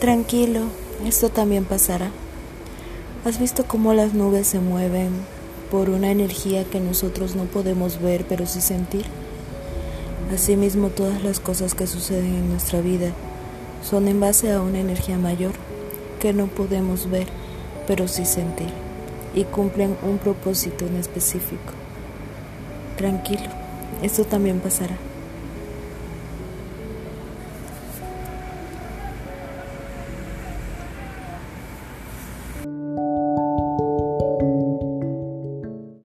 Tranquilo, esto también pasará. ¿Has visto cómo las nubes se mueven por una energía que nosotros no podemos ver pero sí sentir? Asimismo, todas las cosas que suceden en nuestra vida son en base a una energía mayor que no podemos ver pero sí sentir y cumplen un propósito en específico. Tranquilo, esto también pasará. you